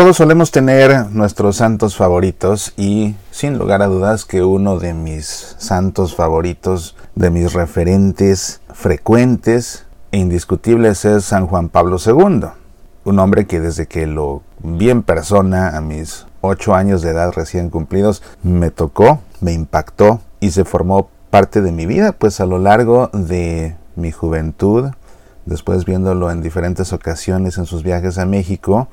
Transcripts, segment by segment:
Todos solemos tener nuestros santos favoritos y sin lugar a dudas que uno de mis santos favoritos, de mis referentes frecuentes e indiscutibles es San Juan Pablo II. Un hombre que desde que lo vi en persona a mis ocho años de edad recién cumplidos me tocó, me impactó y se formó parte de mi vida, pues a lo largo de mi juventud, después viéndolo en diferentes ocasiones en sus viajes a México,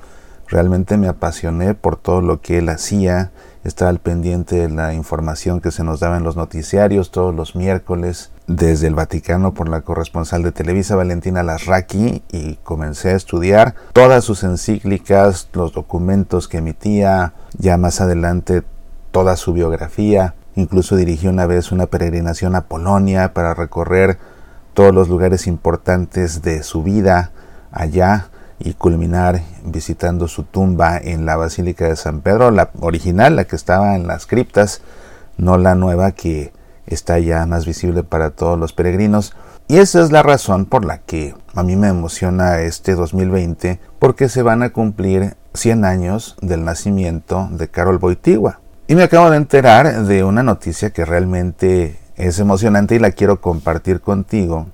Realmente me apasioné por todo lo que él hacía, estaba al pendiente de la información que se nos daba en los noticiarios todos los miércoles desde el Vaticano por la corresponsal de Televisa Valentina Lasraki y comencé a estudiar todas sus encíclicas, los documentos que emitía, ya más adelante toda su biografía, incluso dirigió una vez una peregrinación a Polonia para recorrer todos los lugares importantes de su vida allá y culminar visitando su tumba en la Basílica de San Pedro, la original, la que estaba en las criptas, no la nueva que está ya más visible para todos los peregrinos. Y esa es la razón por la que a mí me emociona este 2020, porque se van a cumplir 100 años del nacimiento de Carol Boitigua. Y me acabo de enterar de una noticia que realmente es emocionante y la quiero compartir contigo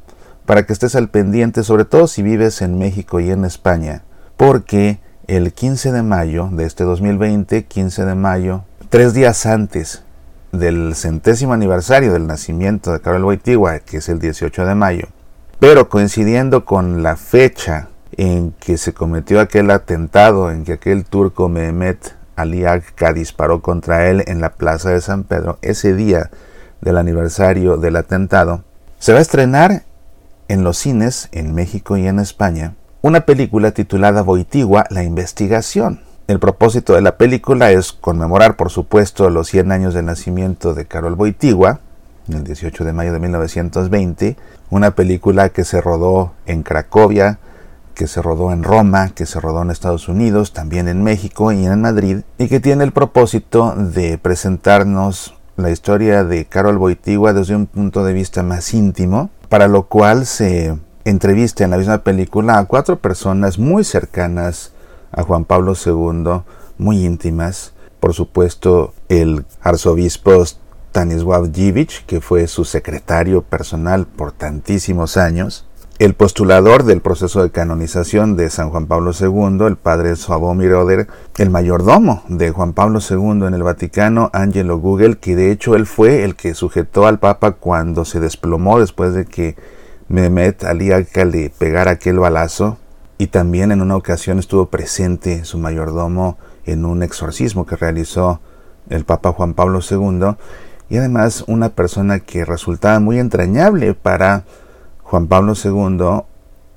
para que estés al pendiente, sobre todo si vives en México y en España, porque el 15 de mayo de este 2020, 15 de mayo, tres días antes del centésimo aniversario del nacimiento de Carol Wojtyła, que es el 18 de mayo, pero coincidiendo con la fecha en que se cometió aquel atentado, en que aquel turco Mehmet Ali Agca disparó contra él en la plaza de San Pedro, ese día del aniversario del atentado, se va a estrenar en los cines en México y en España una película titulada Boitigua, la investigación. El propósito de la película es conmemorar, por supuesto, los 100 años del nacimiento de Carol Boitigua, el 18 de mayo de 1920, una película que se rodó en Cracovia, que se rodó en Roma, que se rodó en Estados Unidos, también en México y en Madrid, y que tiene el propósito de presentarnos la historia de Carol Boitigua desde un punto de vista más íntimo, para lo cual se entrevista en la misma película a cuatro personas muy cercanas a Juan Pablo II, muy íntimas. Por supuesto, el arzobispo Stanisław Dziwisz, que fue su secretario personal por tantísimos años, el postulador del proceso de canonización de San Juan Pablo II, el padre Sławomir Oder, el mayordomo de Juan Pablo II en el Vaticano, Angelo Google, que de hecho él fue el que sujetó al Papa cuando se desplomó después de que Mehmet Ali Agca le pegara aquel balazo, y también en una ocasión estuvo presente su mayordomo en un exorcismo que realizó el Papa Juan Pablo II, y además una persona que resultaba muy entrañable para Juan Pablo II,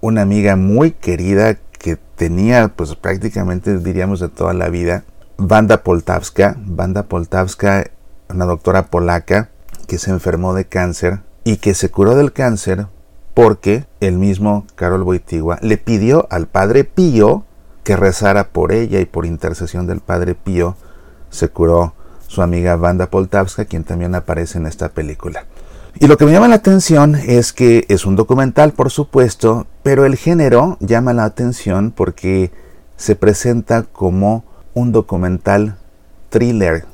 una amiga muy querida que tenía pues prácticamente diríamos de toda la vida, Wanda Poltavska, Wanda Poltavska, una doctora polaca que se enfermó de cáncer y que se curó del cáncer porque el mismo Karol Wojtyła le pidió al Padre Pío que rezara por ella y por intercesión del Padre Pío se curó su amiga Wanda Poltavska, quien también aparece en esta película. Y lo que me llama la atención es que es un documental, por supuesto, pero el género llama la atención porque se presenta como un documental thriller.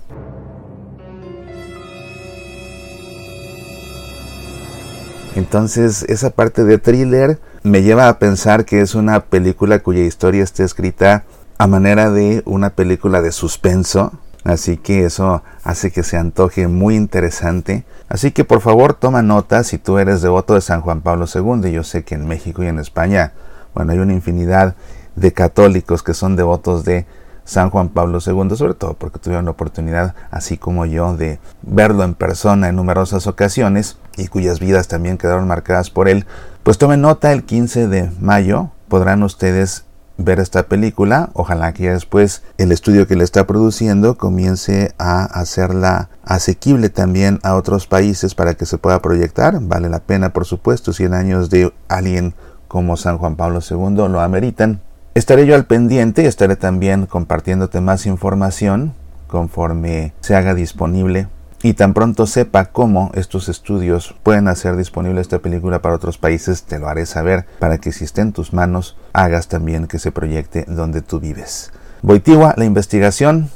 Entonces esa parte de thriller me lleva a pensar que es una película cuya historia está escrita a manera de una película de suspenso, Así que eso hace que se antoje muy interesante. Así que por favor toma nota si tú eres devoto de San Juan Pablo II. Yo sé que en México y en España, bueno, hay una infinidad de católicos que son devotos de San Juan Pablo II, sobre todo porque tuvieron la oportunidad, así como yo, de verlo en persona en numerosas ocasiones y cuyas vidas también quedaron marcadas por él. Pues tomen nota, el 15 de mayo podrán ustedes ver esta película. Ojalá que después el estudio que le está produciendo comience a hacerla asequible también a otros países para que se pueda proyectar. Vale la pena, por supuesto, 100 años de alguien como San Juan Pablo II lo ameritan. Estaré yo al pendiente y estaré también compartiéndote más información conforme se haga disponible y tan pronto sepa cómo estos estudios pueden hacer disponible esta película para otros países, te lo haré saber para que si esté en tus manos hagas también que se proyecte donde tú vives. Boitigua, la investigación,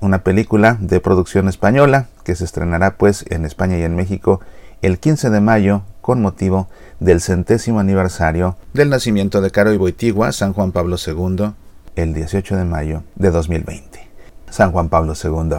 una película de producción española que se estrenará pues en España y en México el 15 de mayo con motivo del centésimo aniversario del nacimiento de Caro y Boitigua, San Juan Pablo II, el 18 de mayo de 2020. San Juan Pablo II,